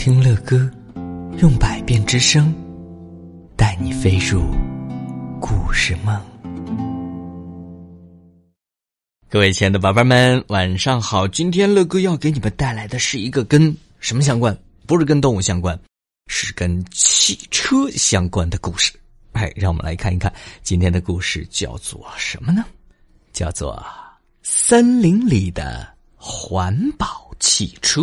听乐歌，用百变之声带你飞入故事梦。各位亲爱的宝贝们，晚上好！今天乐哥要给你们带来的是一个跟什么相关？不是跟动物相关，是跟汽车相关的故事。哎，让我们来看一看今天的故事叫做什么呢？叫做森林里的环保汽车。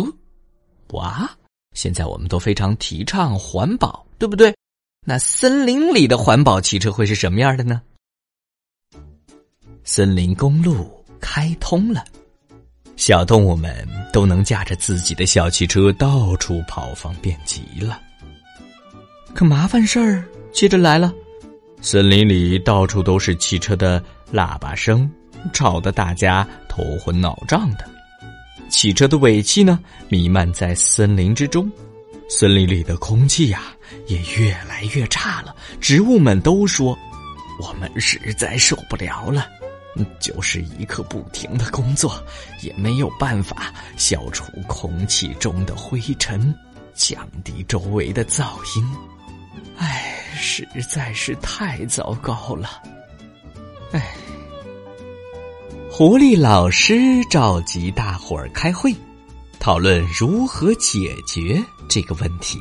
哇！现在我们都非常提倡环保，对不对？那森林里的环保汽车会是什么样的呢？森林公路开通了，小动物们都能驾着自己的小汽车到处跑，方便极了。可麻烦事儿接着来了，森林里到处都是汽车的喇叭声，吵得大家头昏脑胀的。汽车的尾气呢，弥漫在森林之中，森林里的空气呀，也越来越差了。植物们都说：“我们实在受不了了。”就是一刻不停的工作，也没有办法消除空气中的灰尘，降低周围的噪音。唉，实在是太糟糕了。唉。狐狸老师召集大伙儿开会，讨论如何解决这个问题。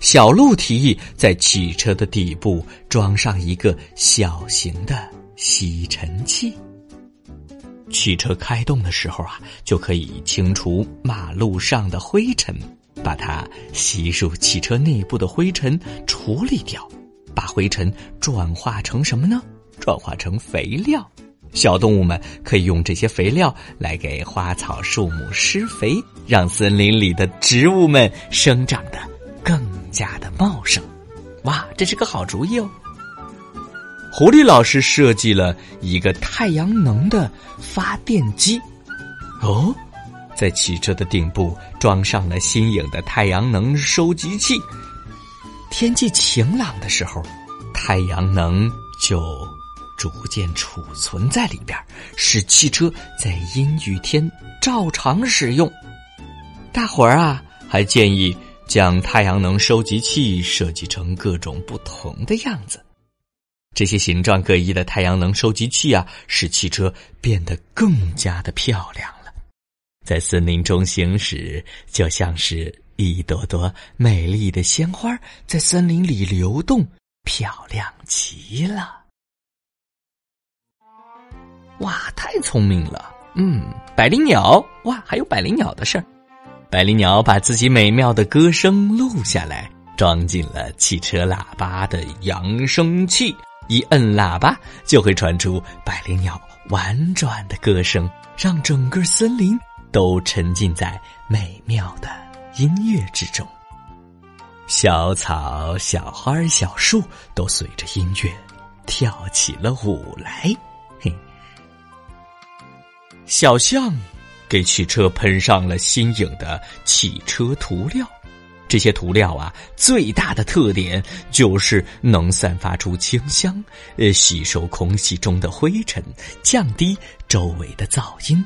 小鹿提议在汽车的底部装上一个小型的吸尘器，汽车开动的时候啊，就可以清除马路上的灰尘，把它吸入汽车内部的灰尘处理掉，把灰尘转化成什么呢？转化成肥料。小动物们可以用这些肥料来给花草树木施肥，让森林里的植物们生长的更加的茂盛。哇，这是个好主意哦！狐狸老师设计了一个太阳能的发电机，哦，在汽车的顶部装上了新颖的太阳能收集器。天气晴朗的时候，太阳能就。逐渐储存在里边，使汽车在阴雨天照常使用。大伙儿啊，还建议将太阳能收集器设计成各种不同的样子。这些形状各异的太阳能收集器啊，使汽车变得更加的漂亮了。在森林中行驶，就像是一朵朵美丽的鲜花在森林里流动，漂亮极了。哇，太聪明了！嗯，百灵鸟哇，还有百灵鸟的事儿。百灵鸟把自己美妙的歌声录下来，装进了汽车喇叭的扬声器，一摁喇叭就会传出百灵鸟婉转的歌声，让整个森林都沉浸在美妙的音乐之中。小草、小花、小树都随着音乐跳起了舞来。嘿小象给汽车喷上了新颖的汽车涂料，这些涂料啊，最大的特点就是能散发出清香，呃，吸收空气中的灰尘，降低周围的噪音。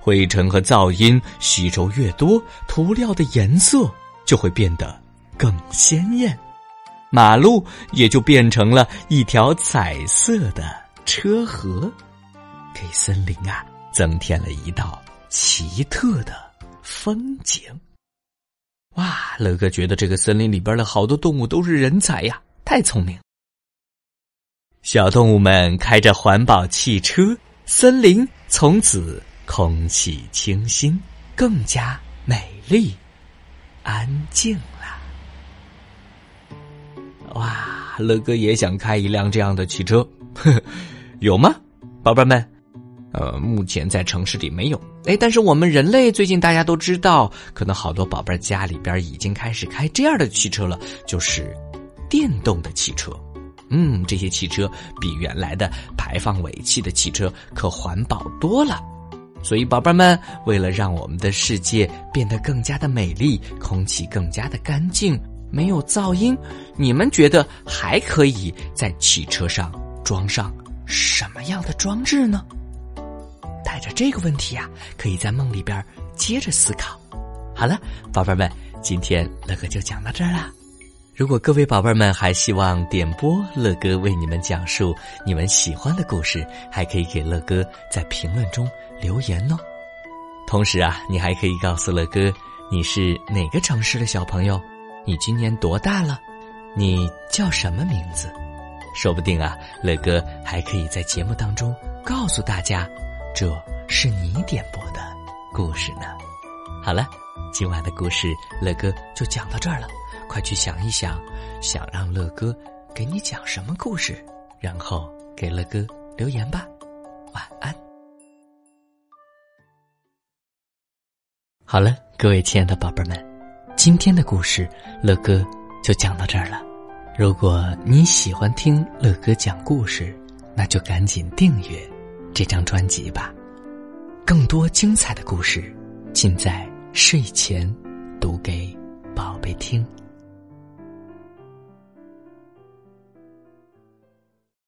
灰尘和噪音吸收越多，涂料的颜色就会变得更鲜艳，马路也就变成了一条彩色的车河，给森林啊。增添了一道奇特的风景。哇，乐哥觉得这个森林里边的好多动物都是人才呀，太聪明。小动物们开着环保汽车，森林从此空气清新，更加美丽、安静了。哇，乐哥也想开一辆这样的汽车，呵 呵有吗，宝贝们？呃，目前在城市里没有。哎，但是我们人类最近大家都知道，可能好多宝贝家里边已经开始开这样的汽车了，就是电动的汽车。嗯，这些汽车比原来的排放尾气的汽车可环保多了。所以，宝贝们，为了让我们的世界变得更加的美丽，空气更加的干净，没有噪音，你们觉得还可以在汽车上装上什么样的装置呢？这个问题呀，可以在梦里边接着思考。好了，宝贝们，今天乐哥就讲到这儿啦。如果各位宝贝们还希望点播乐哥为你们讲述你们喜欢的故事，还可以给乐哥在评论中留言哦。同时啊，你还可以告诉乐哥你是哪个城市的小朋友，你今年多大了，你叫什么名字？说不定啊，乐哥还可以在节目当中告诉大家，这是你点播的故事呢。好了，今晚的故事乐哥就讲到这儿了。快去想一想，想让乐哥给你讲什么故事，然后给乐哥留言吧。晚安。好了，各位亲爱的宝贝们，今天的故事乐哥就讲到这儿了。如果你喜欢听乐哥讲故事，那就赶紧订阅这张专辑吧。多精彩的故事，尽在睡前读给宝贝听。